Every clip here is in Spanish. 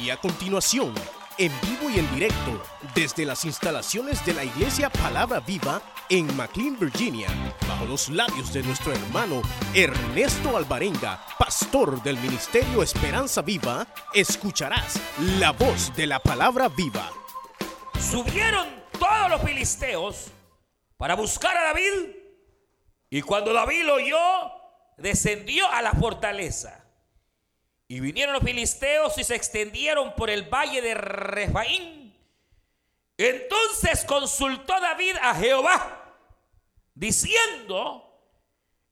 Y a continuación, en vivo y en directo, desde las instalaciones de la Iglesia Palabra Viva en McLean, Virginia, bajo los labios de nuestro hermano Ernesto Alvarenga, pastor del Ministerio Esperanza Viva, escucharás la voz de la Palabra Viva. Subieron todos los filisteos para buscar a David y cuando David lo oyó, descendió a la fortaleza. Y vinieron los filisteos y se extendieron por el valle de Refaín. Entonces consultó David a Jehová, diciendo,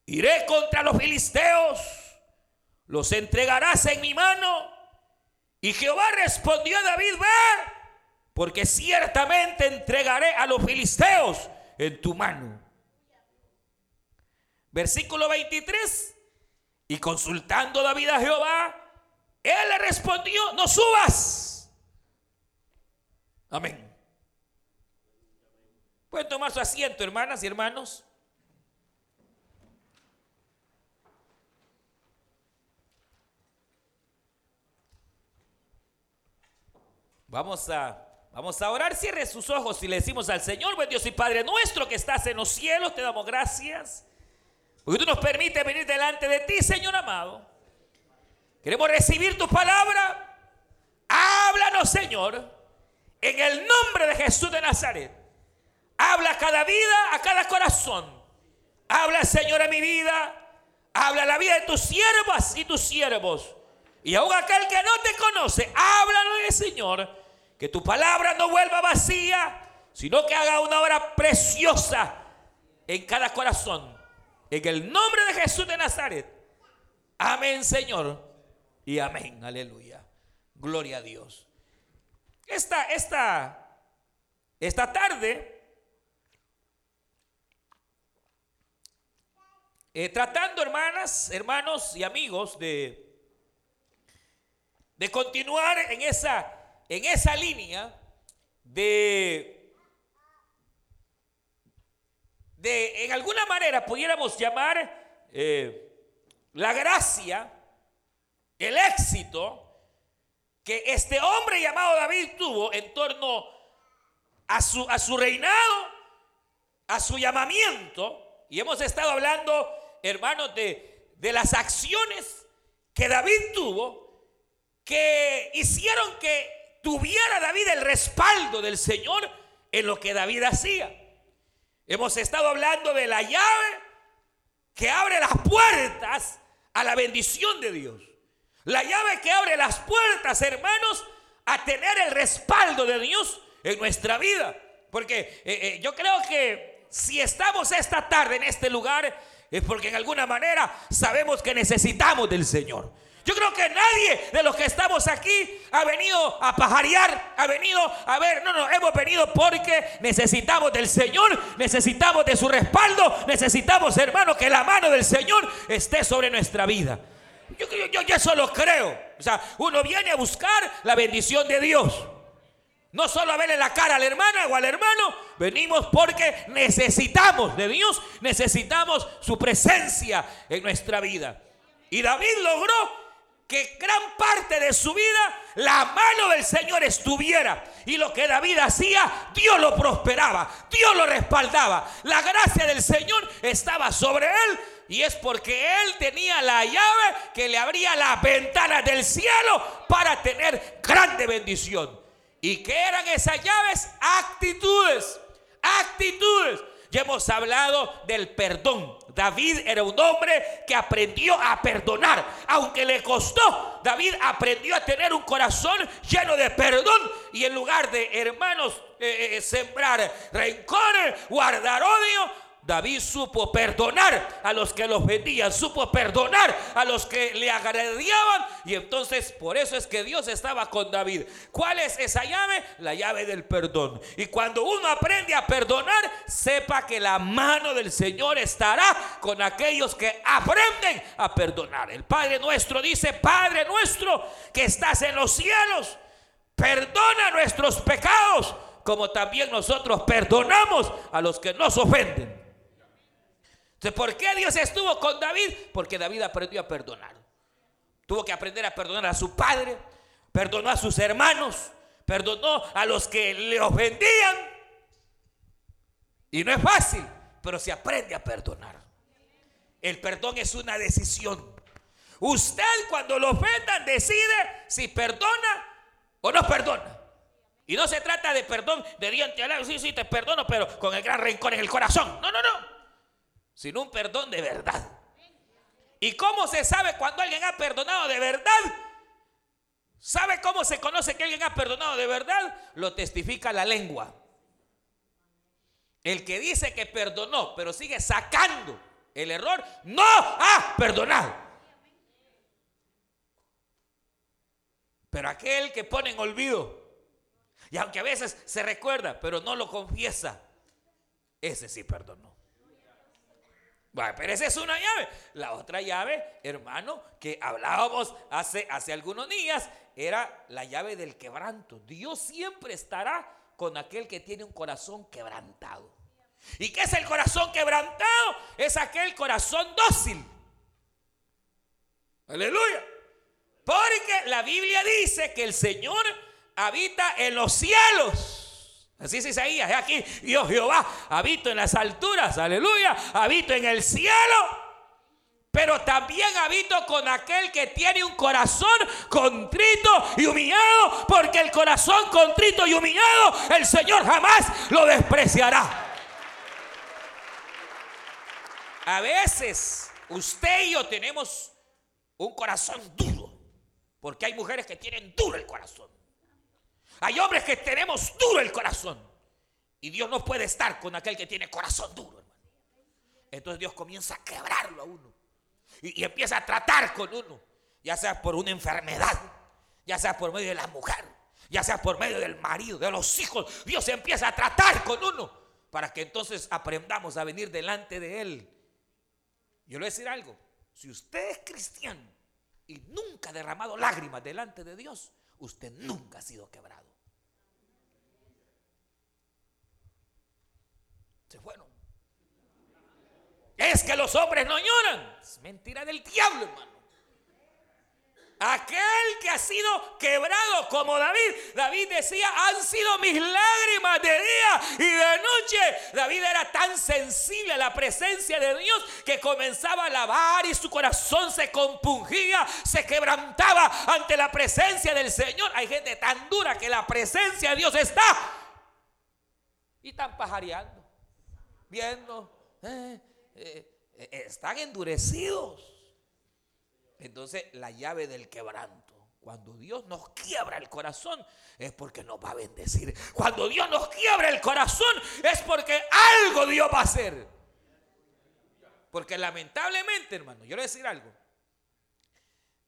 iré contra los filisteos, los entregarás en mi mano. Y Jehová respondió a David, ve, porque ciertamente entregaré a los filisteos en tu mano. Versículo 23. Y consultando David a Jehová, él le respondió, no subas. Amén. Pueden tomar su asiento, hermanas y hermanos. Vamos a, vamos a orar. Cierre sus ojos y le decimos al Señor, buen Dios y Padre nuestro que estás en los cielos, te damos gracias. Porque tú nos permites venir delante de ti, Señor amado. Queremos recibir tu palabra. Háblanos, Señor, en el nombre de Jesús de Nazaret. Habla a cada vida, a cada corazón. Habla, Señor, a mi vida. Habla la vida de tus siervas y tus siervos. Y aún aquel que no te conoce, háblalo, Señor. Que tu palabra no vuelva vacía, sino que haga una obra preciosa en cada corazón. En el nombre de Jesús de Nazaret. Amén, Señor. Y amén. Aleluya. Gloria a Dios. Esta, esta, esta tarde, eh, tratando, hermanas, hermanos y amigos, de, de continuar en esa, en esa línea de, de, en alguna manera, pudiéramos llamar eh, la gracia, el éxito que este hombre llamado David tuvo en torno a su, a su reinado, a su llamamiento. Y hemos estado hablando, hermanos, de, de las acciones que David tuvo que hicieron que tuviera David el respaldo del Señor en lo que David hacía. Hemos estado hablando de la llave que abre las puertas a la bendición de Dios. La llave que abre las puertas, hermanos, a tener el respaldo de Dios en nuestra vida. Porque eh, eh, yo creo que si estamos esta tarde en este lugar es porque en alguna manera sabemos que necesitamos del Señor. Yo creo que nadie de los que estamos aquí ha venido a pajarear, ha venido a ver, no, no, hemos venido porque necesitamos del Señor, necesitamos de su respaldo, necesitamos, hermano, que la mano del Señor esté sobre nuestra vida. Yo, yo, eso lo creo. O sea, uno viene a buscar la bendición de Dios. No solo a verle la cara a la hermana o al hermano, venimos porque necesitamos de Dios, necesitamos su presencia en nuestra vida. Y David logró que gran parte de su vida la mano del Señor estuviera. Y lo que David hacía, Dios lo prosperaba, Dios lo respaldaba. La gracia del Señor estaba sobre él. Y es porque él tenía la llave que le abría las ventanas del cielo para tener grande bendición. ¿Y qué eran esas llaves? Actitudes. Actitudes. Ya hemos hablado del perdón. David era un hombre que aprendió a perdonar. Aunque le costó, David aprendió a tener un corazón lleno de perdón. Y en lugar de, hermanos, eh, eh, sembrar rencor, guardar odio, David supo perdonar a los que lo ofendían, supo perdonar a los que le agredían y entonces por eso es que Dios estaba con David. ¿Cuál es esa llave? La llave del perdón. Y cuando uno aprende a perdonar, sepa que la mano del Señor estará con aquellos que aprenden a perdonar. El Padre nuestro dice, Padre nuestro que estás en los cielos, perdona nuestros pecados como también nosotros perdonamos a los que nos ofenden. ¿Por qué Dios estuvo con David? Porque David aprendió a perdonar. Tuvo que aprender a perdonar a su padre, perdonó a sus hermanos, perdonó a los que le ofendían. Y no es fácil, pero se aprende a perdonar. El perdón es una decisión. Usted cuando lo ofendan decide si perdona o no perdona. Y no se trata de perdón de lado, sí, sí, te perdono, pero con el gran rencor en el corazón. No, no, no. Sino un perdón de verdad. ¿Y cómo se sabe cuando alguien ha perdonado de verdad? ¿Sabe cómo se conoce que alguien ha perdonado de verdad? Lo testifica la lengua. El que dice que perdonó, pero sigue sacando el error, no ha perdonado. Pero aquel que pone en olvido, y aunque a veces se recuerda, pero no lo confiesa, ese sí perdonó. Pero esa es una llave. La otra llave, hermano, que hablábamos hace, hace algunos días, era la llave del quebranto. Dios siempre estará con aquel que tiene un corazón quebrantado. ¿Y qué es el corazón quebrantado? Es aquel corazón dócil. Aleluya. Porque la Biblia dice que el Señor habita en los cielos. Así es Isaías, aquí Dios Jehová, habito en las alturas, aleluya, habito en el cielo. Pero también habito con aquel que tiene un corazón contrito y humillado, porque el corazón contrito y humillado el Señor jamás lo despreciará. A veces usted y yo tenemos un corazón duro, porque hay mujeres que tienen duro el corazón. Hay hombres que tenemos duro el corazón. Y Dios no puede estar con aquel que tiene corazón duro, hermano. Entonces Dios comienza a quebrarlo a uno. Y, y, empieza a tratar con uno. Ya sea por una enfermedad, ya sea por medio de la mujer, ya sea por medio del marido, de los hijos. Dios empieza a tratar con uno. Para que entonces aprendamos a venir delante de Él. Yo le voy a decir algo. Si usted es cristiano y nunca ha derramado lágrimas delante de Dios, usted nunca ha sido quebrado. Se fueron. Es que los hombres no lloran. Es mentira del diablo, hermano. Aquel que ha sido quebrado como David. David decía, han sido mis lágrimas de día y de noche. David era tan sensible a la presencia de Dios que comenzaba a alabar y su corazón se compungía, se quebrantaba ante la presencia del Señor. Hay gente tan dura que la presencia de Dios está. Y están pajareando, Eh, eh, eh, están endurecidos. Entonces, la llave del quebranto. Cuando Dios nos quiebra el corazón es porque nos va a bendecir. Cuando Dios nos quiebra el corazón es porque algo Dios va a hacer. Porque lamentablemente, hermano, yo le voy a decir algo.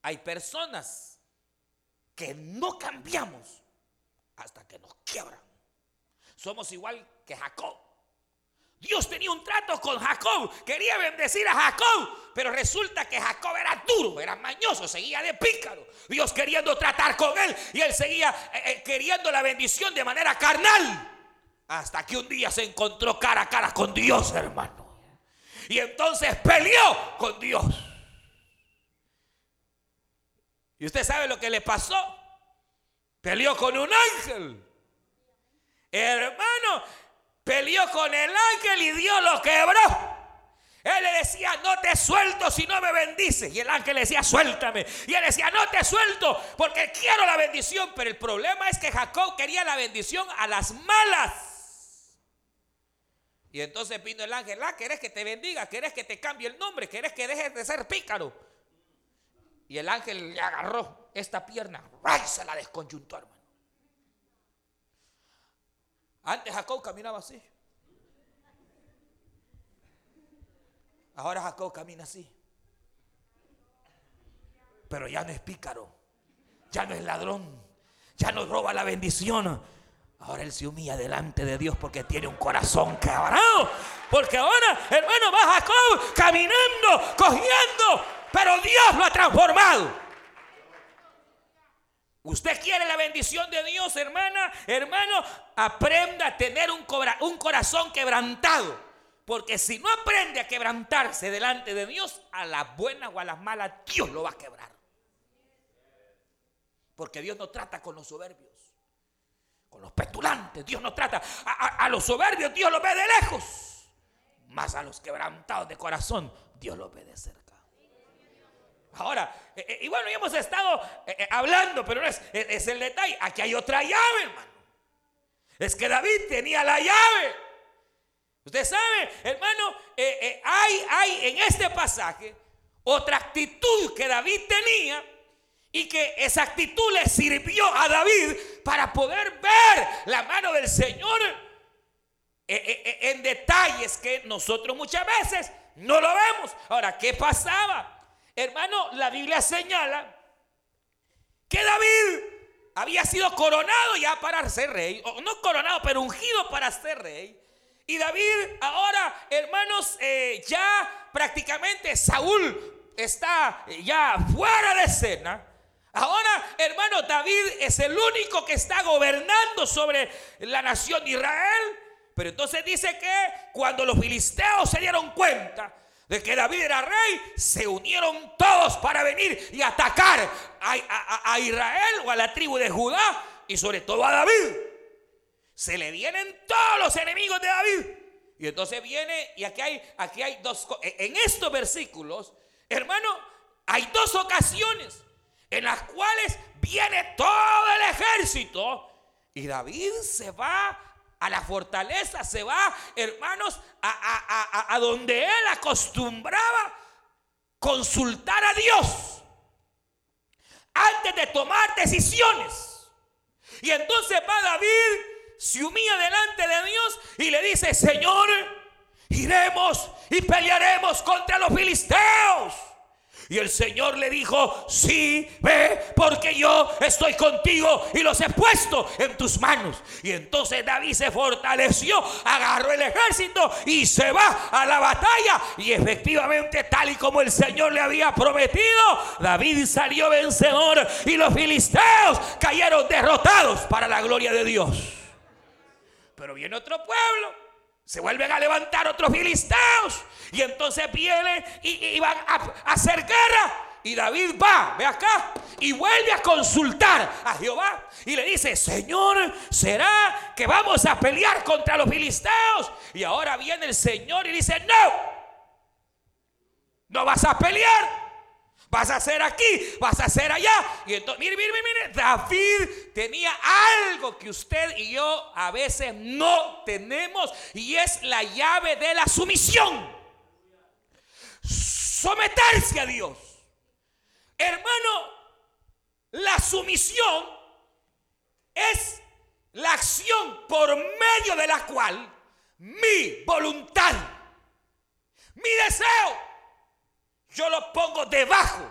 Hay personas que no cambiamos hasta que nos quiebran. Somos igual que Jacob. Dios tenía un trato con Jacob, quería bendecir a Jacob, pero resulta que Jacob era duro, era mañoso, seguía de pícaro. Dios queriendo tratar con él y él seguía eh, eh, queriendo la bendición de manera carnal. Hasta que un día se encontró cara a cara con Dios, hermano. Y entonces peleó con Dios. ¿Y usted sabe lo que le pasó? Peleó con un ángel. Hermano, Peleó con el y Dios lo quebró. Él le decía, no te suelto si no me bendices. Y el ángel le decía, suéltame. Y él decía, no te suelto porque quiero la bendición. Pero el problema es que Jacob quería la bendición a las malas. Y entonces vino el ángel, ah, ¿querés que te bendiga? ¿Querés que te cambie el nombre? ¿Querés que dejes de ser pícaro? Y el ángel le agarró esta pierna, ¡ay! se la desconjuntó, hermano. Antes Jacob caminaba así. Ahora Jacob camina así. Pero ya no es pícaro. Ya no es ladrón. Ya no roba la bendición. Ahora él se humilla delante de Dios porque tiene un corazón quebrado. Porque ahora, hermano, va Jacob caminando, cogiendo. Pero Dios lo ha transformado. Usted quiere la bendición de Dios, hermana, hermano, aprenda a tener un, un, corazón quebrantado. Porque si no aprende a quebrantarse delante de Dios, a las buenas o a las malas, Dios lo va a quebrar. Porque Dios no trata con los soberbios, con los petulantes. Dios no trata. A, los soberbios Dios los ve de lejos. Más a los quebrantados de corazón Dios los ve de cerca. Ahora, eh, eh, y bueno, ya hemos estado eh, hablando, pero no es, es el detalle. Aquí hay otra llave, hermano. Es que David tenía la llave. Usted sabe, hermano, hay, hay en este pasaje otra actitud que David tenía y que esa actitud le sirvió a David para poder ver la mano del Señor en detalles que nosotros muchas veces no lo vemos. Ahora, ¿qué pasaba? Hermano, la Biblia señala que David había sido coronado ya para ser rey, o no coronado, pero ungido para ser rey. Y David ahora, hermanos, eh, ya prácticamente Saúl está ya fuera de escena. Ahora, hermano, David es el único que está gobernando sobre la nación de Israel. Pero entonces dice que cuando los filisteos se dieron cuenta de que David era rey, se unieron todos para venir y atacar a, Israel o a la tribu de Judá y sobre todo a David. Se le vienen todos los enemigos de David. Y entonces viene, y aquí hay, aquí hay dos, en estos versículos, hermano, hay dos ocasiones en las cuales viene todo el ejército y David se va a la fortaleza, se va, hermanos, a, donde él acostumbraba consultar a Dios antes de tomar decisiones. Y entonces va David, se humilla delante de Dios y le dice, Señor, iremos y pelearemos contra los filisteos. Y el Señor le dijo, sí, ve, porque yo estoy contigo y los he puesto en tus manos. Y entonces David se fortaleció, agarró el ejército y se va a la batalla. Y efectivamente, tal y como el Señor le había prometido, David salió vencedor y los filisteos cayeron derrotados para la gloria de Dios. Pero viene otro pueblo se vuelven a levantar otros filisteos. Y entonces vienen y, van a, hacer guerra. Y David va, ve acá, y vuelve a consultar a Jehová. Y le dice, Señor, ¿será que vamos a pelear contra los filisteos? Y ahora viene el Señor y dice, no, no vas a pelear. Vas a hacer aquí, vas a hacer allá. Y entonces, mire, mire, mire, David tenía algo que usted y yo a veces no tenemos y es la llave de la sumisión. Someterse a Dios. Hermano, la sumisión es la acción por medio de la cual mi voluntad, mi deseo, yo lo pongo debajo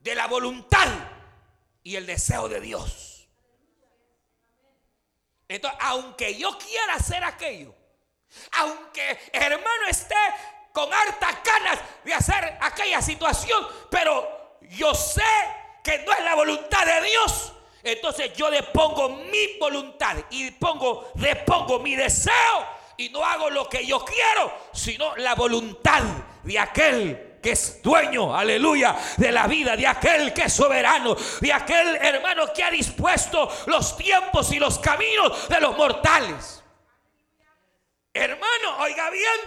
de la voluntad y el deseo de Dios. Entonces, aunque yo quiera hacer aquello, aunque hermano esté con hartas ganas de hacer aquella situación, pero yo sé que no es la voluntad de Dios, entonces yo le pongo mi voluntad y pongo, le pongo mi deseo y no hago lo que yo quiero, sino la voluntad de aquel que es dueño, aleluya, de la vida, de aquel que es soberano, de aquel hermano que ha dispuesto los tiempos y los caminos de los mortales. Hermano, oiga bien,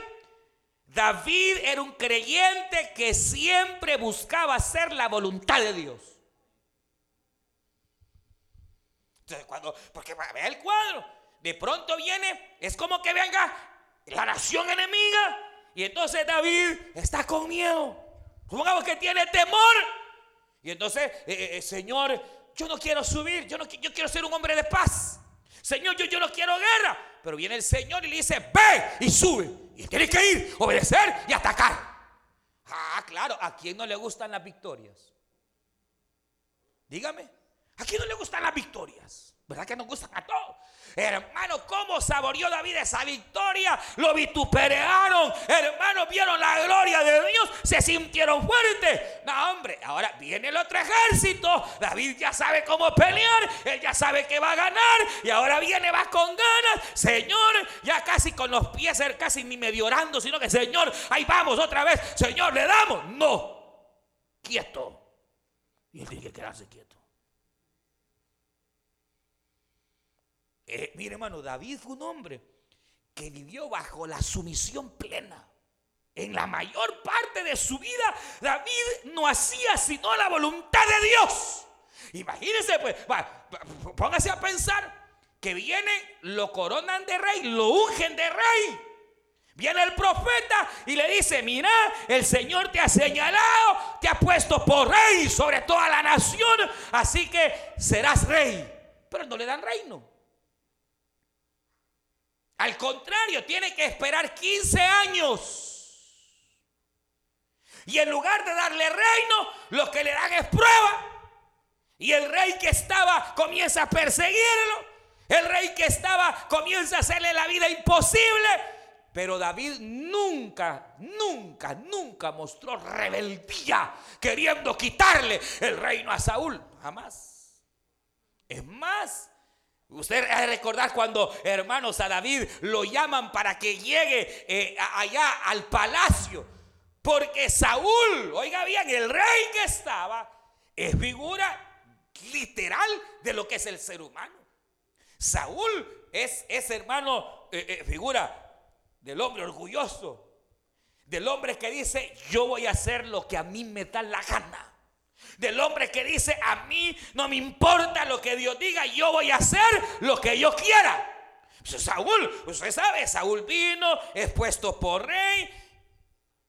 David era un creyente que siempre buscaba hacer la voluntad de Dios. Entonces, cuando, porque vea el cuadro, de pronto viene, es como que venga la nación enemiga y entonces David está con miedo. Supongamos que tiene temor. Y entonces, eh, eh, eh, Señor, yo no quiero subir, yo, no, quiero ser un hombre de paz. Señor, yo, yo no quiero guerra. Pero viene el Señor y le dice, ve y sube. Y tiene que ir, obedecer y atacar. Ah, claro, ¿a quién no le gustan las victorias? Dígame, ¿a quién no le gustan las victorias? ¿Verdad que nos gustan a todos? Hermano, ¿cómo saboreó David esa victoria? Lo vituperaron. Hermano, vieron la gloria de Dios. Se sintieron fuertes. No, hombre, ahora viene el otro ejército. David ya sabe cómo pelear. Él ya sabe que va a ganar. Y ahora viene, va con ganas. Señor, ya casi con los pies, casi ni medio orando, sino que Señor, ahí vamos otra vez. Señor, le damos. No. Quieto. Y él tiene que quedarse quieto. Eh, mire hermano, David fue un hombre que vivió bajo la sumisión plena. En la mayor parte de su vida, David no hacía sino la voluntad de Dios. Imagínense, pues, póngase a pensar que viene, lo coronan de rey, lo ungen de rey. Viene el profeta y le dice, mira, el Señor te ha señalado, te ha puesto por rey sobre toda la nación, así que serás rey. Pero no le dan reino. Al contrario, tiene que esperar 15 años. Y en lugar de darle reino, lo que le dan es prueba. Y el rey que estaba comienza a perseguirlo. El rey que estaba comienza a hacerle la vida imposible. Pero David nunca, nunca, nunca mostró rebeldía queriendo quitarle el reino a Saúl. Jamás. Es más, usted ha de recordar cuando hermanos a David lo llaman para que llegue eh, allá al palacio. Porque Saúl, oiga bien, el rey que estaba es figura literal de lo que es el ser humano. Saúl es, hermano, eh, eh, figura del hombre orgulloso, del hombre que dice, yo voy a hacer lo que a mí me da la gana. Del hombre que dice, a mí no me importa lo que Dios diga, yo voy a hacer lo que yo quiera. Pues Saúl, usted sabe, Saúl vino, es puesto por rey,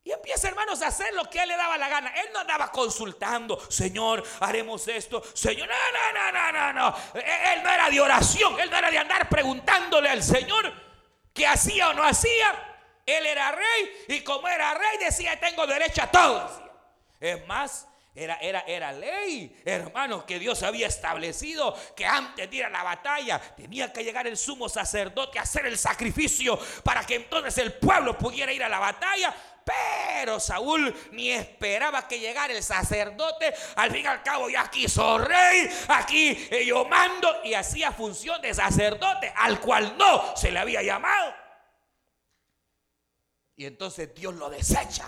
y empieza, hermanos, a hacer lo que él le daba la gana. Él no andaba consultando, Señor, haremos esto. Señor, no, no, no, no, no. Él no era de oración, él no era de andar preguntándole al Señor qué hacía o no hacía. Él era rey y como era rey decía, tengo derecho a todo. Es más, era, era, era ley, hermanos, que Dios había establecido que antes de ir a la batalla tenía que llegar el sumo sacerdote a hacer el sacrificio para que entonces el pueblo pudiera ir a la batalla. Pero Saúl ni esperaba que llegara el sacerdote. Al fin y al cabo ya quiso rey. Aquí eh, yo mando y hacía función de sacerdote al cual no se le había llamado. Y entonces Dios lo desecha.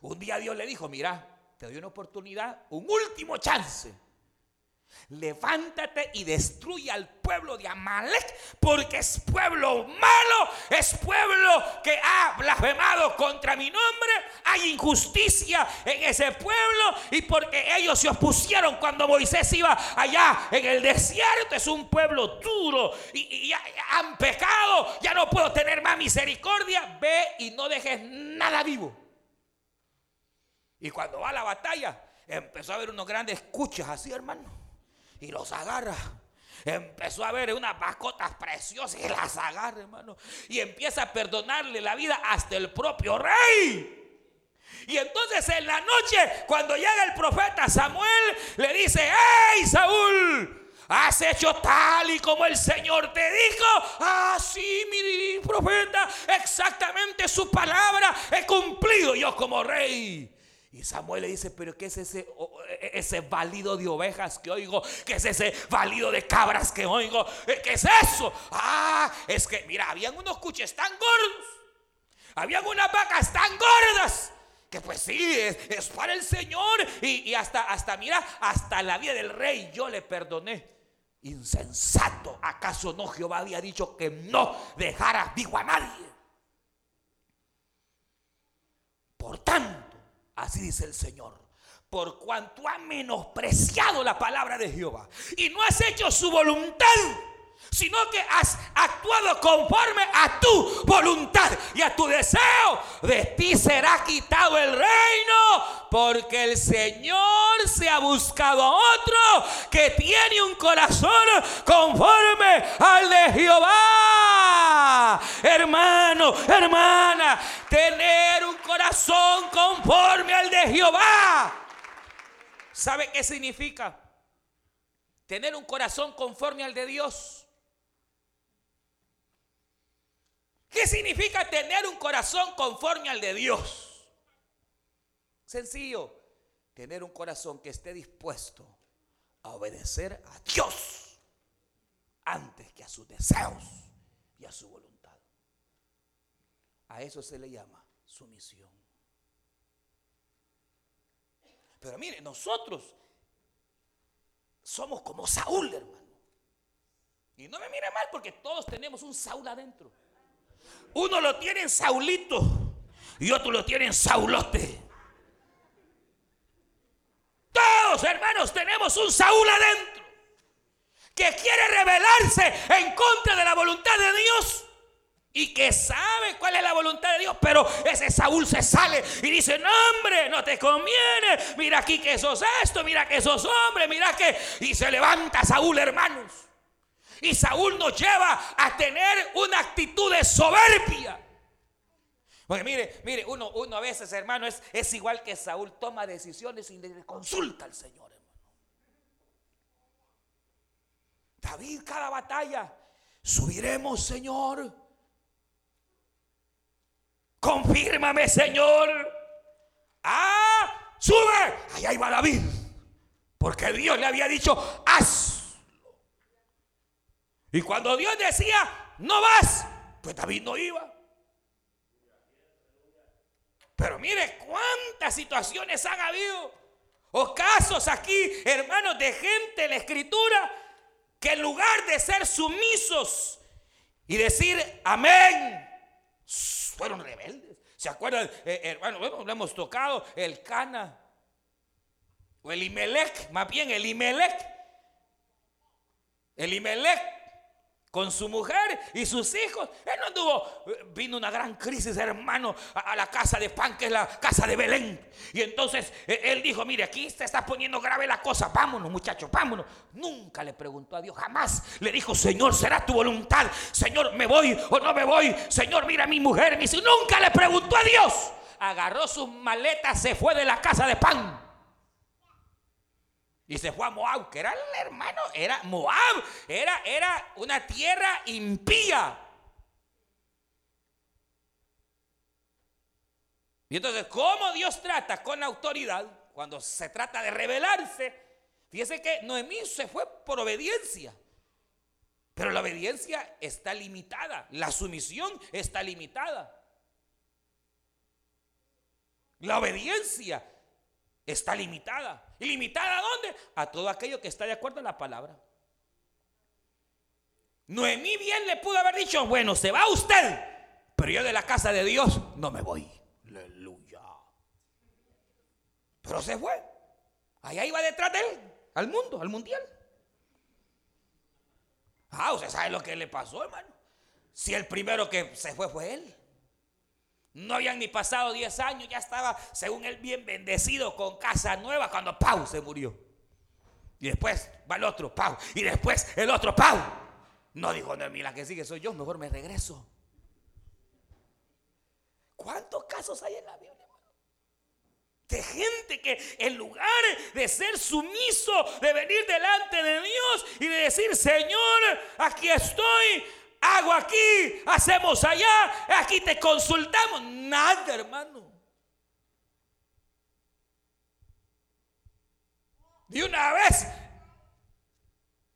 Un día Dios le dijo, mira, te doy una oportunidad, un último chance. Levántate y destruye al pueblo de Amalek, porque es pueblo malo, es pueblo que ha blasfemado contra mi nombre, hay injusticia en ese pueblo y porque ellos se opusieron cuando Moisés iba allá en el desierto, es un pueblo duro y, han pecado, ya no puedo tener más misericordia, ve y no dejes nada vivo. Y cuando va a la batalla, empezó a haber unos grandes cuchas así, hermano y los agarra. Empezó a ver unas mascotas preciosas y las agarra, hermano. Y empieza a perdonarle la vida hasta el propio rey. Y entonces en la noche, cuando llega el profeta Samuel, le dice, ¡Hey Saúl! Has hecho tal y como el Señor te dijo. Ah, sí, mi profeta, exactamente su palabra he cumplido yo como rey. Y Samuel le dice, pero ¿qué es ese, e, ese balido de ovejas que oigo? ¿Qué es ese balido de cabras que oigo? Eh, ¿Qué es eso? Ah, es que, mira, habían unos cuches tan gordos. Habían unas vacas tan gordas. Que pues sí, es, para el Señor. Y, hasta, hasta, mira, hasta la vida del rey yo le perdoné. Insensato. ¿Acaso no Jehová había dicho que no dejara vivo a nadie? Por tanto Así dice el Señor. Por cuanto ha menospreciado la palabra de Jehová y no has hecho su voluntad, sino que has actuado conforme a tu voluntad y a tu deseo, de ti será quitado el reino, porque el Señor se ha buscado a otro que tiene un corazón conforme al de Jehová. Hermano, hermana, tener un corazón conforme al de Jehová. ¿Sabe qué significa? Tener un corazón conforme al de Dios. ¿Qué significa tener un corazón conforme al de Dios? Sencillo, tener un corazón que esté dispuesto a obedecer a Dios antes que a sus deseos y a su voluntad. A eso se le llama sumisión. Pero mire, nosotros somos como Saúl, hermano. Y no me mire mal porque todos tenemos un Saúl adentro. Uno lo tiene en Saulito y otro lo tiene en Saulote. Todos, hermanos, tenemos un Saúl adentro que quiere rebelarse en contra de la voluntad de Dios y que sabe cuál es la voluntad de Dios, pero ese Saúl se sale y dice, no hombre, no te conviene, mira aquí que sos esto, mira que sos hombre, mira que... Y se levanta Saúl, hermanos. Y Saúl nos lleva a tener una actitud de soberbia. Porque mire, mire, uno, uno a veces, hermano, es, es igual que Saúl, toma decisiones y le consulta al Señor, hermano. David, cada batalla, subiremos, Señor confírmame Señor. Ah, sube. Allá iba David. Porque Dios le había dicho, hazlo. Y cuando Dios decía, no vas, pues David no iba. Pero mire cuántas situaciones han habido. O casos aquí, hermanos, de gente en la escritura que en lugar de ser sumisos y decir amén, fueron rebeldes. ¿Se acuerdan, eh, hermano? Bueno, lo hemos tocado, el Cana. O el Imelec, más bien el Imelec. El Imelec con su mujer y sus hijos. Él no anduvo, vino una gran crisis, hermano, a, la casa de pan, que es la casa de Belén. Y entonces eh, él dijo, mire, aquí se está poniendo grave la cosa, vámonos muchachos, vámonos. Nunca le preguntó a Dios, jamás le dijo, Señor, será tu voluntad. Señor, me voy o no me voy. Señor, mira a mi mujer. Nunca le preguntó a Dios. Agarró sus maletas, se fue de la casa de pan. Y se fue a Moab, que era el hermano, era Moab, era, era una tierra impía. Y entonces, ¿cómo Dios trata con autoridad cuando se trata de rebelarse? Fíjese que Noemí se fue por obediencia. Pero la obediencia está limitada, la sumisión está limitada. La obediencia está limitada. ¿Y limitada a dónde? A todo aquello que está de acuerdo a la palabra. Noemí bien le pudo haber dicho, bueno, se va usted, pero yo de la casa de Dios no me voy. Aleluya. Pero se fue. Allá iba detrás de él, al mundo, al mundial. Ah, usted sabe lo que le pasó, hermano. Si el primero que se fue fue él. No habían ni pasado 10 años, ya estaba, según él, bien bendecido con casa nueva cuando Pau se murió. Y después va el otro, Pau. Y después el otro, Pau. No dijo, no, mira que sigue soy yo, mejor me regreso. ¿Cuántos casos hay en la Biblia? De gente que en lugar de ser sumiso, de venir delante de Dios y de decir, Señor, aquí estoy, hago aquí, hacemos allá, aquí te consultamos. Nada, hermano. De una vez.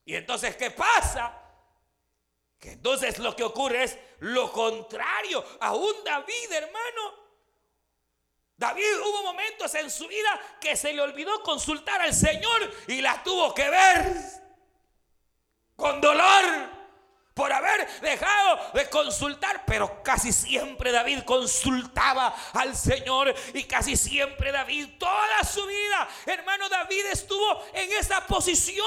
Y entonces, ¿qué pasa? Que entonces lo que ocurre es lo contrario. Aún David, hermano. David hubo momentos en su vida que se le olvidó consultar al Señor y la tuvo que ver con dolor por haber dejado de consultar, pero casi siempre David consultaba al Señor y casi siempre David, toda su vida, hermano David estuvo en esa posición.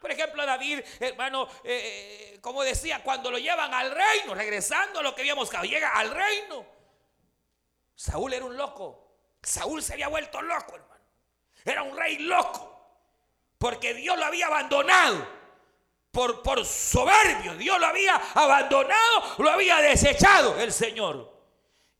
Por ejemplo, David, hermano, eh, como decía, cuando lo llevan al reino, regresando a lo que habíamos llega al reino. Saúl era un loco. Saúl se había vuelto loco, hermano. Era un rey loco. Porque Dios lo había abandonado por, por soberbio. Dios lo había abandonado, lo había desechado el Señor.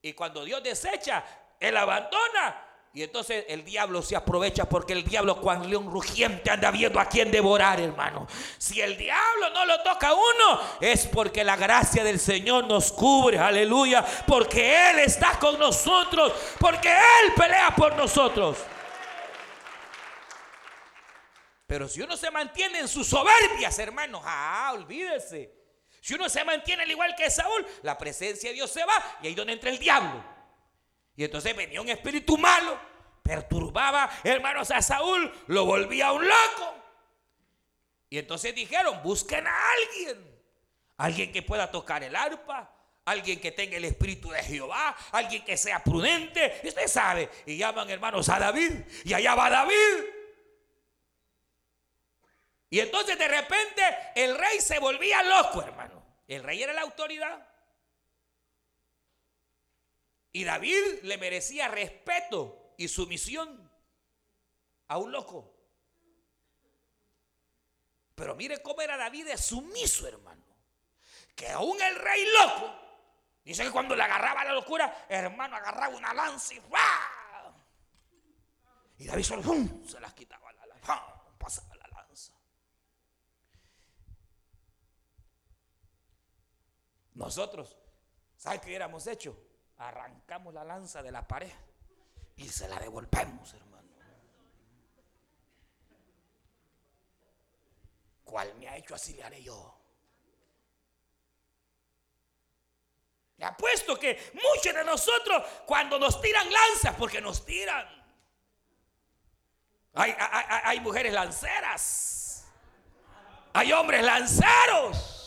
Y cuando Dios desecha, Él abandona. Y entonces el diablo se aprovecha porque el diablo cuando león rugiente anda viendo a quién devorar, hermano. Si el diablo no lo toca a uno, es porque la gracia del Señor nos cubre, aleluya. Porque Él está con nosotros, porque Él pelea por nosotros. Pero si uno se mantiene en sus soberbias, hermanos, ah, olvídese. Si uno se mantiene al igual que Saúl, la presencia de Dios se va y ahí donde entra el diablo. Y entonces venía un espíritu malo, perturbaba, hermanos, a Saúl, lo volvía un loco. Y entonces dijeron, busquen a alguien. Alguien que pueda tocar el arpa, alguien que tenga el espíritu de Jehová, alguien que sea prudente. Y usted sabe, y llaman hermanos a David, y allá va David. Y entonces de repente el rey se volvía loco, hermano. El rey era la autoridad. Y David le merecía respeto y sumisión a un loco. Pero mire cómo era David de sumiso, hermano. Que aún el rey loco, dice que cuando le agarraba la locura, hermano agarraba una lanza y ¡fua! Y David solo se las quitaba la lanza. Nosotros, ¿sabe qué hubiéramos hecho? arrancamos la lanza de la pared y se la devolvemos, hermano. ¿Cuál me ha hecho así le haré yo? Le apuesto que muchos de nosotros cuando nos tiran lanzas, porque nos tiran, hay, hay, hay mujeres lanceras, hay hombres lanceros.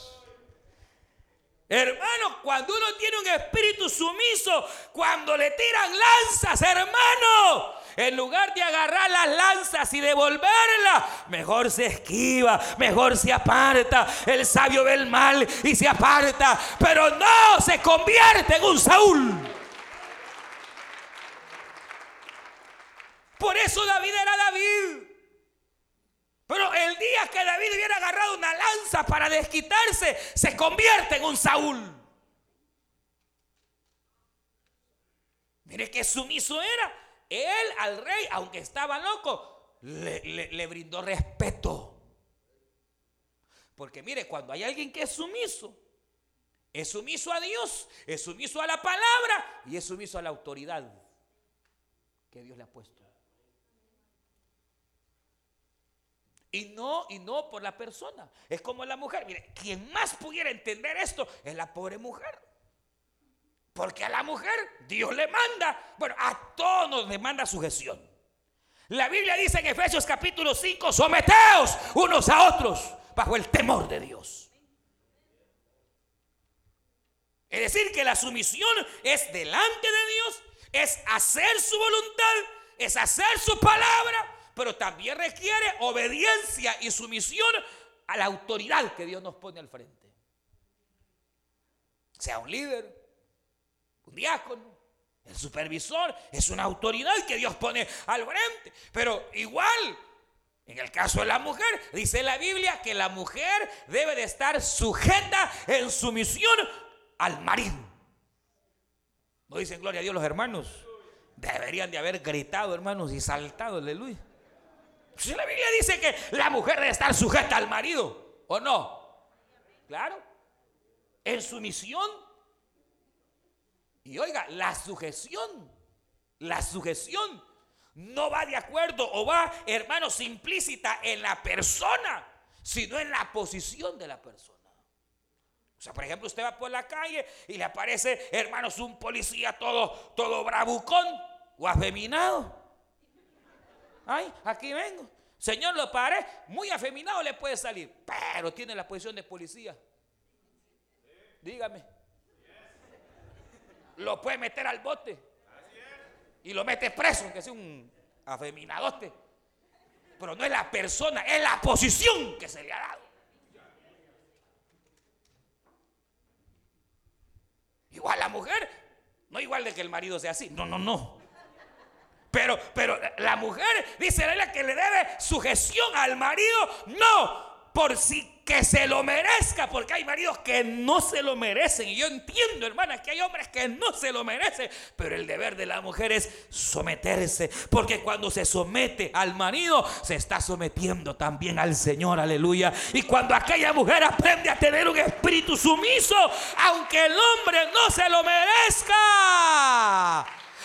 Hermano, cuando uno tiene un espíritu sumiso, cuando le tiran lanzas, hermano, en lugar de agarrar las lanzas y devolverlas, mejor se esquiva, mejor se aparta. El sabio ve el mal y se aparta, pero no se convierte en un Saúl. Por eso David era David. Pero el día que David hubiera agarrado una lanza para desquitarse, se convierte en un Saúl. Mire qué sumiso era. Él al rey, aunque estaba loco, le, brindó respeto. Porque mire, cuando hay alguien que es sumiso, es sumiso a Dios, es sumiso a la palabra y es sumiso a la autoridad que Dios le ha puesto. Y no, y no por la persona. Es como la mujer. Mire, quien más pudiera entender esto es la pobre mujer. Porque a la mujer Dios le manda, bueno, a todos nos le manda sujeción. La Biblia dice en Efesios capítulo 5, someteos unos a otros bajo el temor de Dios. Es decir, que la sumisión es delante de Dios, es hacer su voluntad, es hacer su palabra, pero también requiere obediencia y sumisión a la autoridad que Dios nos pone al frente. Sea un líder, un diácono, el supervisor, es una autoridad que Dios pone al frente. Pero igual, en el caso de la mujer, dice la Biblia que la mujer debe de estar sujeta en sumisión al marido. ¿No dicen gloria a Dios los hermanos? Deberían de haber gritado, hermanos, y saltado, aleluya. Si la Biblia dice que la mujer debe estar sujeta al marido, ¿o no? Claro. En sumisión. Y oiga, la sujeción, la sujeción no va de acuerdo o va, hermanos, implícita en la persona, sino en la posición de la persona. O sea, por ejemplo, usted va por la calle y le aparece, hermanos, un policía todo, todo bravucón o afeminado. Ay, aquí vengo. Señor, lo paré. Muy afeminado le puede salir, pero tiene la posición de policía. Dígame. Lo puede meter al bote. Y lo mete preso, que sea un afeminadote. Pero no es la persona, es la posición que se le ha dado. Igual la mujer, no igual de que el marido sea así. No, no, no. Pero, pero la mujer dice la que le debe sujeción al marido, no por si que se lo merezca, porque hay maridos que no se lo merecen. Y yo entiendo, hermanas, que hay hombres que no se lo merecen, pero el deber de la mujer es someterse, porque cuando se somete al marido, se está sometiendo también al Señor, aleluya. Y cuando aquella mujer aprende a tener un espíritu sumiso, aunque el hombre no se lo merezca,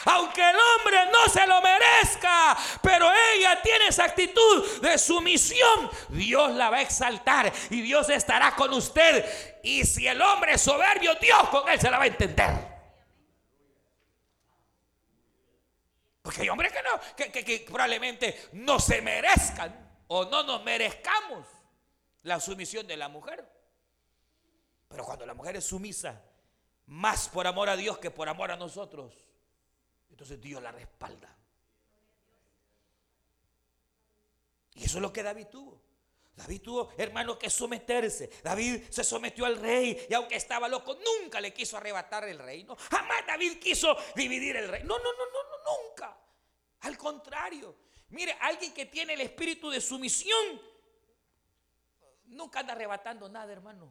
aunque el hombre no se lo merezca, pero ella tiene esa actitud de sumisión, Dios la va a exaltar y Dios estará con usted. Y si el hombre es soberbio, Dios con él se la va a entender. Porque hay hombres que, no, que, probablemente no se merezcan o no nos merezcamos la sumisión de la mujer. Pero cuando la mujer es sumisa, más por amor a Dios que por amor a nosotros, entonces Dios la respalda. Y eso es lo que David tuvo. David tuvo, hermano, que someterse. David se sometió al rey y aunque estaba loco, nunca le quiso arrebatar el reino. Jamás David quiso dividir el reino. No, no, no, no, no, nunca. Al contrario. Mire, alguien que tiene el espíritu de sumisión nunca anda arrebatando nada, hermano.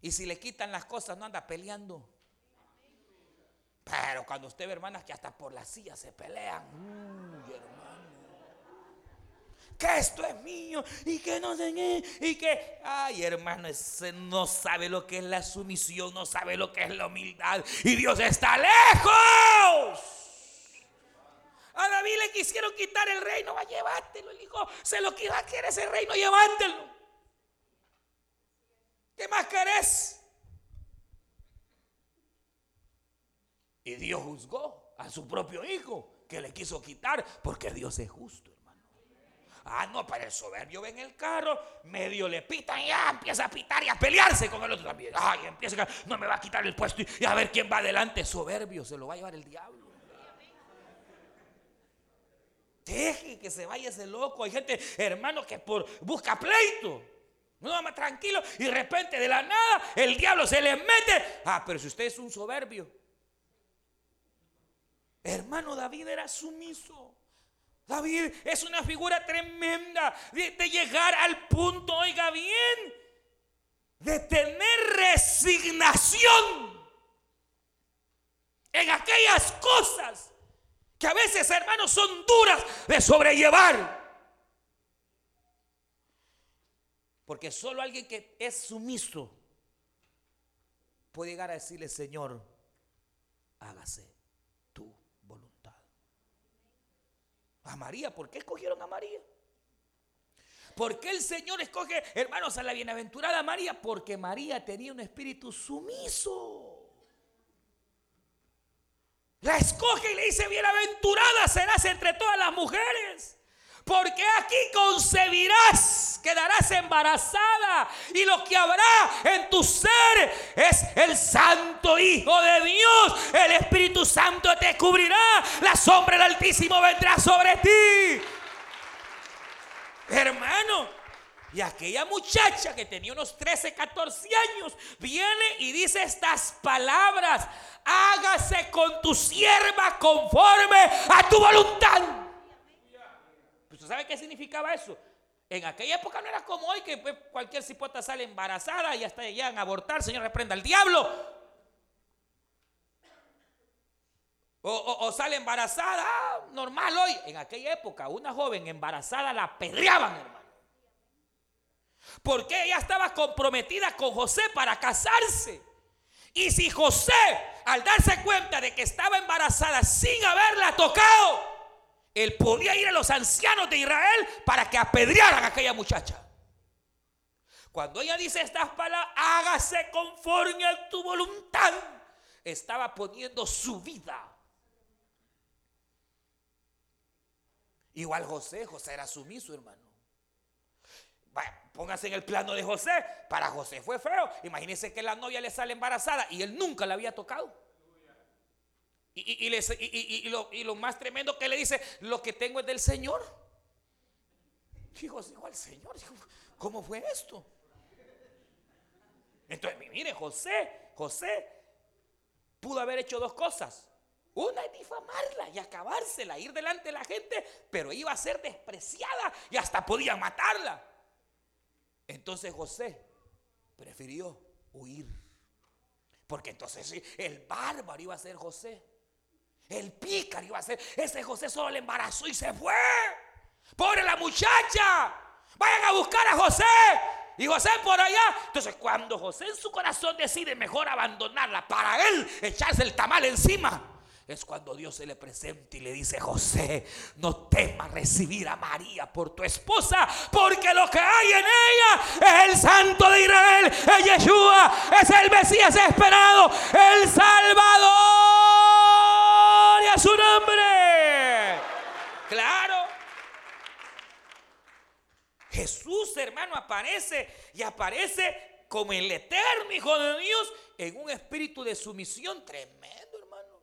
Y si le quitan las cosas, no anda peleando. Pero cuando usted ve hermanas que hasta por la silla se pelean. Uy, hermano que esto es mío y que no sé qué, y que, ay hermano, ese no sabe lo que es la sumisión, no sabe lo que es la humildad y Dios está lejos. A David le quisieron quitar el reino, va a llevártelo, el hijo se lo quiere, quiere ese reino, llevártelo. ¿Qué más querés? Y Dios juzgó a su propio hijo que le quiso quitar porque Dios es justo. Ah, no, para el soberbio ven el carro, medio le pitan y ya empieza a pitar y a pelearse con el otro también. Ay, empieza a, no me va a quitar el puesto y, a ver quién va adelante. Soberbio, se lo va a llevar el diablo. Deje que se vaya ese loco. Hay gente, hermano, que por busca pleito. No, más tranquilo. Y de repente, de la nada, el diablo se le mete. Ah, pero si usted es un soberbio. Hermano, David era sumiso. David es una figura tremenda de, llegar al punto, oiga bien, de tener resignación en aquellas cosas que a veces, hermanos, son duras de sobrellevar. Porque solo alguien que es sumiso puede llegar a decirle, Señor, hágase. A María, ¿por qué escogieron a María? ¿Por qué el Señor escoge, hermanos, a la bienaventurada María? Porque María tenía un espíritu sumiso. La escoge y le dice, bienaventurada serás entre todas las mujeres. Porque aquí concebirás, quedarás embarazada y lo que habrá en tu ser es el Santo Hijo de Dios. El Espíritu Santo te cubrirá, la sombra del Altísimo vendrá sobre ti. Hermano, y aquella muchacha que tenía unos 13, 14 años viene y dice estas palabras, hágase con tu sierva conforme a tu voluntad. ¿Usted sabe qué significaba eso? En aquella época no era como hoy que pues, cualquier cipota sale embarazada y hasta llegan a abortar, Señor, reprenda al diablo. O, sale embarazada, ah, normal hoy. En aquella época, una joven embarazada la apedreaban, hermano. Porque ella estaba comprometida con José para casarse. Y si José, al darse cuenta de que estaba embarazada sin haberla tocado, él podía ir a los ancianos de Israel para que apedrearan a aquella muchacha. Cuando ella dice estas palabras, hágase conforme a tu voluntad, estaba poniendo su vida. Igual José, José era sumiso, hermano. póngase en el plano de José. Para José fue feo. Imagínense que la novia le sale embarazada y él nunca la había tocado. Y, lo, más tremendo que le dice, lo que tengo es del Señor. Dijo, dijo al Señor, ¿cómo fue esto? Entonces, mire, José, José pudo haber hecho dos cosas. Una es difamarla y acabársela, ir delante de la gente, pero iba a ser despreciada y hasta podía matarla. Entonces José prefirió huir. Porque entonces el bárbaro iba a ser José. El pícaro iba a ser. Ese José solo le embarazó y se fue. Pobre la muchacha. Vayan a buscar a José. Y José por allá. Entonces cuando José en su corazón decide mejor abandonarla para él echarse el tamal encima. Es cuando Dios se le presenta y le dice, José, no temas recibir a María por tu esposa, porque lo que hay en ella es el Santo de Israel, es Yeshua, es el Mesías esperado, el Salvador su nombre. Claro. Jesús, hermano, aparece y aparece como el eterno Hijo de Dios en un espíritu de sumisión tremendo, hermano.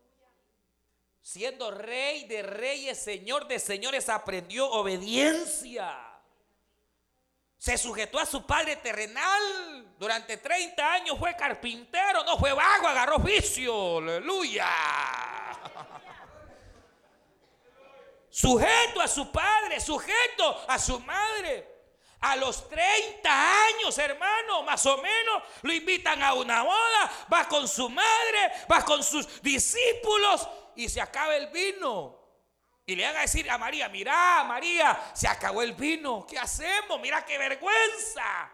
Siendo rey de reyes, señor de señores, aprendió obediencia. Se sujetó a su padre terrenal. Durante 30 años fue carpintero, no fue vago, agarró oficio. Aleluya. Sujeto a su padre, sujeto a su madre. A los 30 años, hermano, más o menos, lo invitan a una boda, va con su madre, va con sus discípulos y se acaba el vino. Y le haga decir a María, mira, María, se acabó el vino, ¿qué hacemos? Mira qué vergüenza.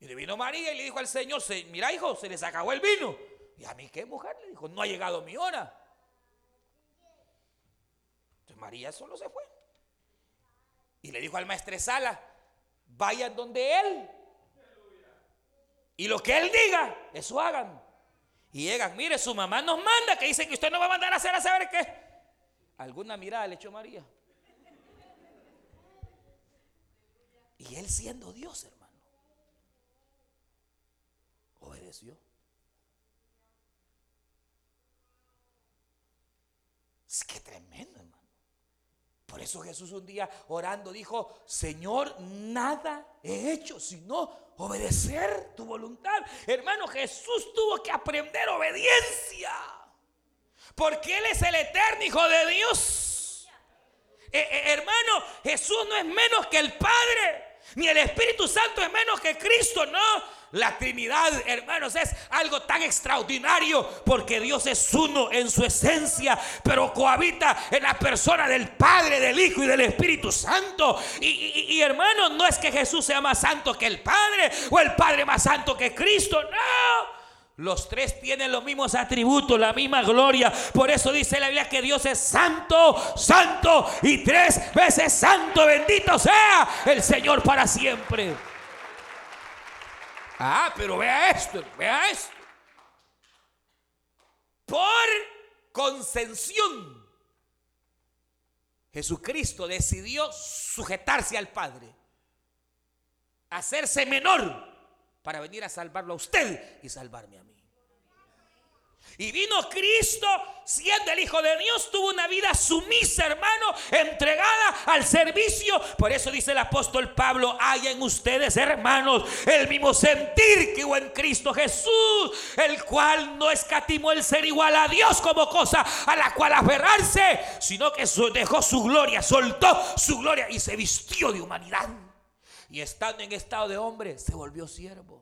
Y le vino María y le dijo al Señor, mira hijo, se les acabó el vino. Y a mí qué mujer, le dijo, no ha llegado mi hora. María solo se fue. Y le dijo al maestresala, vayan donde él. Y lo que él diga, eso hagan. Y llegan, mire, su mamá nos manda, que dice que usted no va a mandar a hacer a saber qué. Alguna mirada le echó María. Y él siendo Dios, hermano, obedeció. Es que tremendo, hermano. Por eso Jesús un día orando dijo, Señor, nada he hecho sino obedecer tu voluntad. Hermano, Jesús tuvo que aprender obediencia. Porque Él es el eterno Hijo de Dios. Eh, eh, hermano, Jesús no es menos que el Padre. Ni el Espíritu Santo es menos que Cristo, no. La Trinidad, hermanos, es algo tan extraordinario porque Dios es uno en su esencia, pero cohabita en la persona del Padre, del Hijo y del Espíritu Santo. Y, y hermanos, no es que Jesús sea más santo que el Padre o el Padre más santo que Cristo, no. Los tres tienen los mismos atributos, la misma gloria. Por eso dice la Biblia que Dios es santo, santo y tres veces santo. Bendito sea el Señor para siempre. Ah, pero vea esto, vea esto. Por concesión, Jesucristo decidió sujetarse al Padre, hacerse menor para venir a salvarlo a usted y salvarme a mí. Y vino Cristo, siendo el Hijo de Dios, tuvo una vida sumisa, hermano, entregada al servicio. Por eso dice el apóstol Pablo, hay en ustedes, hermanos, el mismo sentir que hubo en Cristo Jesús, el cual no escatimó el ser igual a Dios como cosa a la cual aferrarse, sino que dejó su gloria, soltó su gloria y se vistió de humanidad. Y estando en estado de hombre, se volvió siervo.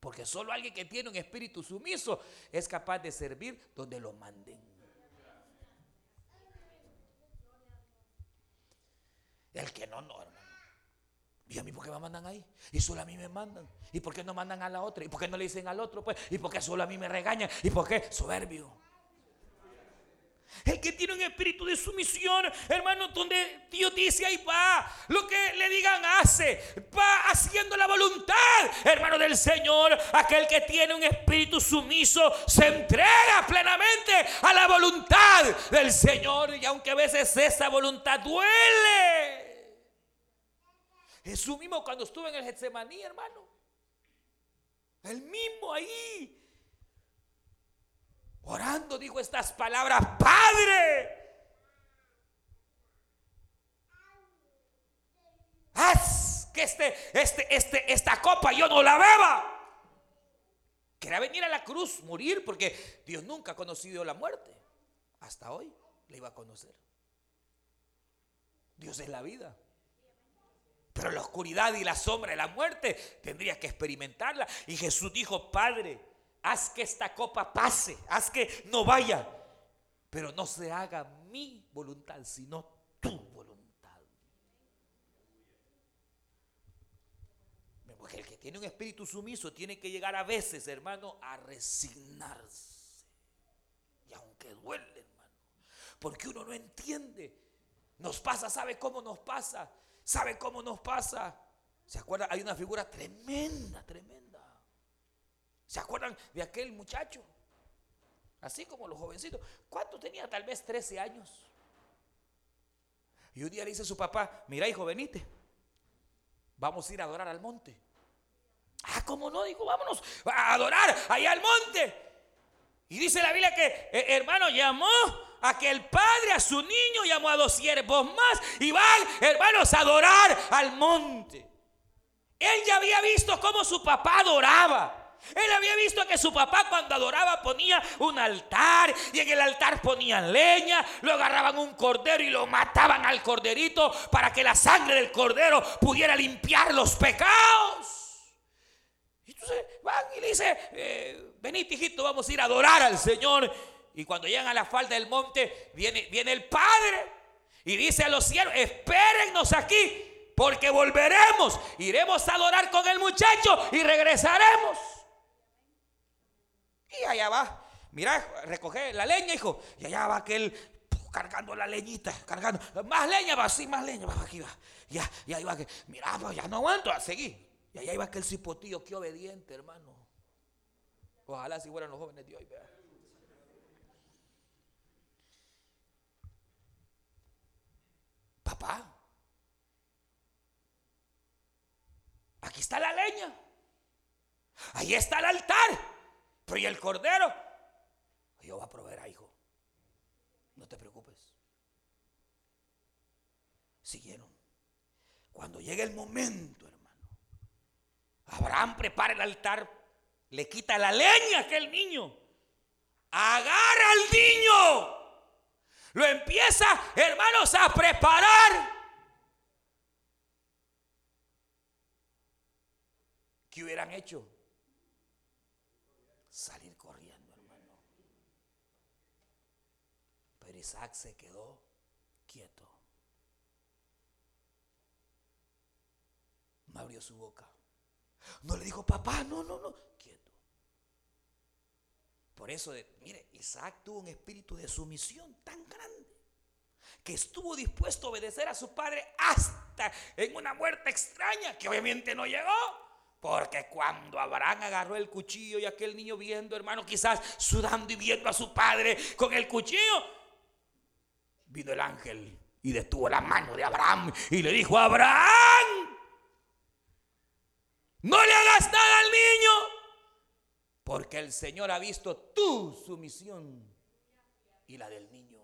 Porque solo alguien que tiene un espíritu sumiso es capaz de servir donde lo manden. El que no, no, hermano. ¿Y a mí por qué me mandan ahí? Y solo a mí me mandan. ¿Y por qué no mandan a la otra? ¿Y por qué no le dicen al otro? Pues? ¿Y por qué solo a mí me regañan? ¿Y por qué? Soberbio. El que tiene un espíritu de sumisión, hermano, donde Dios dice ahí va, lo que le digan hace, va haciendo la voluntad, hermano del Señor. Aquel que tiene un espíritu sumiso se entrega plenamente a la voluntad del Señor. Y aunque a veces esa voluntad duele. Jesús mismo cuando estuvo en el Getsemaní, hermano. El mismo ahí Orando dijo estas palabras, Padre, haz que este, este, este, esta copa yo no la beba. Quería venir a la cruz, morir, porque Dios nunca ha conocido la muerte. Hasta hoy le iba a conocer. Dios es la vida. Pero la oscuridad y la sombra de la muerte tendría que experimentarla. Y Jesús dijo, Padre, haz que esta copa pase, haz que no vaya, pero no se haga mi voluntad, sino tu voluntad. Porque el que tiene un espíritu sumiso tiene que llegar a veces, hermano, a resignarse. Y aunque duele, hermano, porque uno no entiende. Nos pasa, ¿sabe cómo nos pasa? ¿Sabe cómo nos pasa? ¿Se acuerda? Hay una figura tremenda, tremenda ¿Se acuerdan de aquel muchacho? Así como los jovencitos. ¿Cuánto tenía? Tal vez 13 años. Y un día le dice a su papá, mira hijo, venite. Vamos a ir a adorar al monte. Ah, ¿cómo no? Dijo, vámonos a adorar allá al monte. Y dice la Biblia que, eh, hermano, llamó a que el padre a su niño, llamó a dos siervos más y van, hermanos, a adorar al monte. Él ya había visto cómo su papá adoraba. Él había visto que su papá cuando adoraba ponía un altar y en el altar ponían leña, lo agarraban un cordero y lo mataban al corderito para que la sangre del cordero pudiera limpiar los pecados. Entonces van y dice, eh, venid hijito, vamos a ir a adorar al Señor. Y cuando llegan a la falda del monte, viene, viene el Padre y dice a los cielos, espérennos aquí porque volveremos, iremos a adorar con el muchacho y regresaremos. Y allá va, mira, recoge la leña, hijo. Y allá va aquel cargando la leñita, cargando. Más leña va, sí, más leña va, aquí va. Ya, ya iba que, mira, pues ya no aguanto, a seguir. Y allá iba aquel cipotillo, qué obediente, hermano. Ojalá si fueran los jóvenes de hoy. Papá, Aquí está la leña. Ahí está el altar. ¿Y el cordero? Yo voy a proveer a hijo. No te preocupes. Siguieron. Cuando llegue el momento, hermano, Abraham prepara el altar, le quita la leña a aquel niño, agarra al niño, lo empieza, hermanos, a preparar. ¿Qué hubieran hecho? Salir corriendo, hermano. Pero Isaac se quedó quieto. No abrió su boca. No le dijo, papá, no, no, no, quieto. Por eso, mire, Isaac tuvo un espíritu de sumisión tan grande que estuvo dispuesto a obedecer a su padre hasta en una muerte extraña que obviamente no llegó. Porque cuando Abraham agarró el cuchillo y aquel niño viendo, hermano, quizás sudando y viendo a su padre con el cuchillo, vino el ángel y detuvo la mano de Abraham y le dijo, Abraham, no le hagas nada al niño, porque el Señor ha visto tu sumisión y la del niño.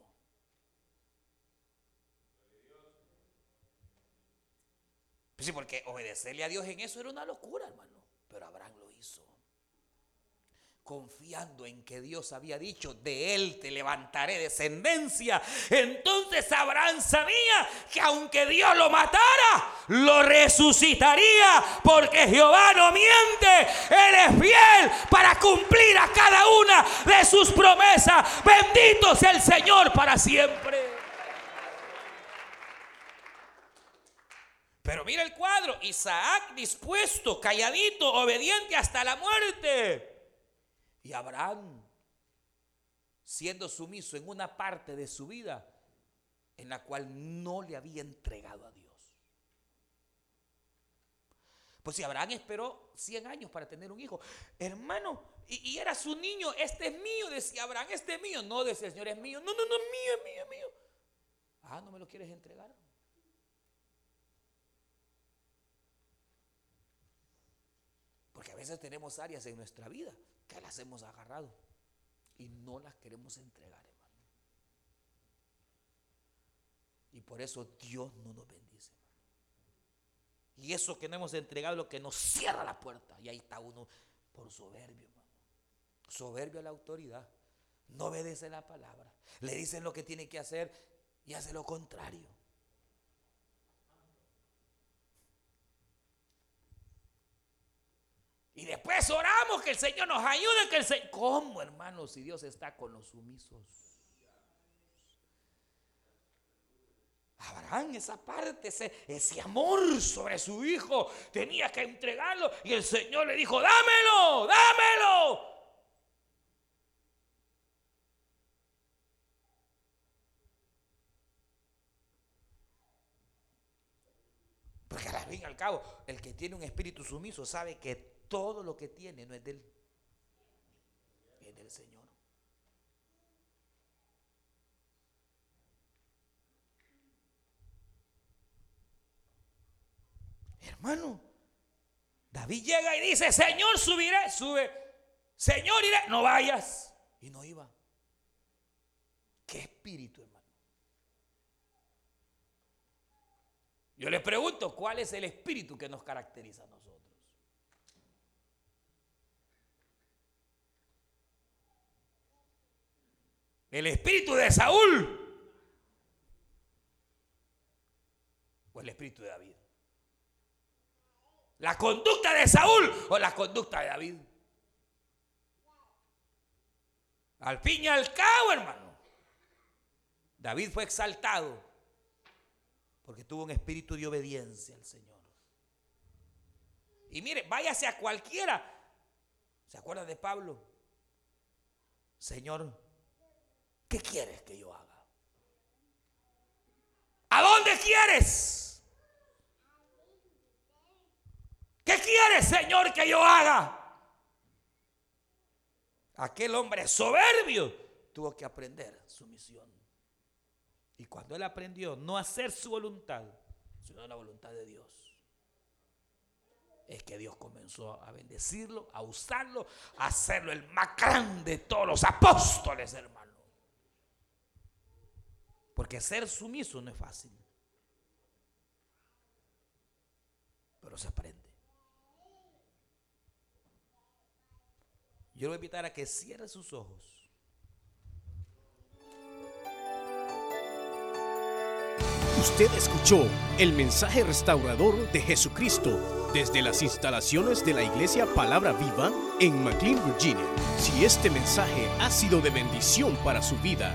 Pues sí, porque obedecerle a Dios en eso era una locura, hermano. Pero Abraham lo hizo. Confiando en que Dios había dicho, de él te levantaré descendencia. Entonces Abraham sabía que aunque Dios lo matara, lo resucitaría. Porque Jehová no miente. Él es fiel para cumplir a cada una de sus promesas. Bendito sea el Señor para siempre. Pero mira el cuadro, Isaac dispuesto, calladito, obediente hasta la muerte. Y Abraham siendo sumiso en una parte de su vida en la cual no le había entregado a Dios. Pues si Abraham esperó 100 años para tener un hijo, hermano, y, y, era su niño, este es mío, decía Abraham, este es mío, no decía el Señor es mío, no, no, no, es mío, es mío, es mío. Ah, no me lo quieres entregar. Porque a veces tenemos áreas en nuestra vida que las hemos agarrado y no las queremos entregar, hermano. Y por eso Dios no nos bendice, hermano. Y eso que no hemos entregado es lo que nos cierra la puerta. Y ahí está uno por soberbio, hermano. Soberbio a la autoridad. No obedece la palabra. Le dicen lo que tiene que hacer y hace lo contrario. Oramos que el Señor nos ayude, que el Señor... ¿Cómo, hermanos, si Dios está con los sumisos? Abraham, esa parte, ese, ese amor sobre su hijo, tenía que entregarlo. Y el Señor le dijo, dámelo, dámelo. Porque al fin y al cabo, el que tiene un espíritu sumiso sabe que todo lo que tiene no es del, es del Señor. Hermano, David llega y dice, Señor, subiré, sube. Señor, iré, no vayas. Y no iba. ¿Qué espíritu, hermano? Yo les pregunto, ¿cuál es el espíritu que nos caracteriza a nosotros? El espíritu de Saúl o el espíritu de David. La conducta de Saúl o la conducta de David. Al fin y al cabo, hermano, David fue exaltado porque tuvo un espíritu de obediencia al Señor. Y mire, váyase a cualquiera. ¿Se acuerda de Pablo? Señor, ¿qué quieres que yo haga? ¿A dónde quieres? ¿Qué quieres, Señor, que yo haga? Aquel hombre soberbio tuvo que aprender su misión. Y cuando él aprendió no a hacer su voluntad, sino la voluntad de Dios, es que Dios comenzó a bendecirlo, a usarlo, a hacerlo el más grande de todos los apóstoles, hermano. Porque ser sumiso no es fácil. Pero se aprende. Yo le voy a a que cierre sus ojos. Usted escuchó el mensaje restaurador de Jesucristo desde las instalaciones de la iglesia Palabra Viva en McLean, Virginia. Si este mensaje ha sido de bendición para su vida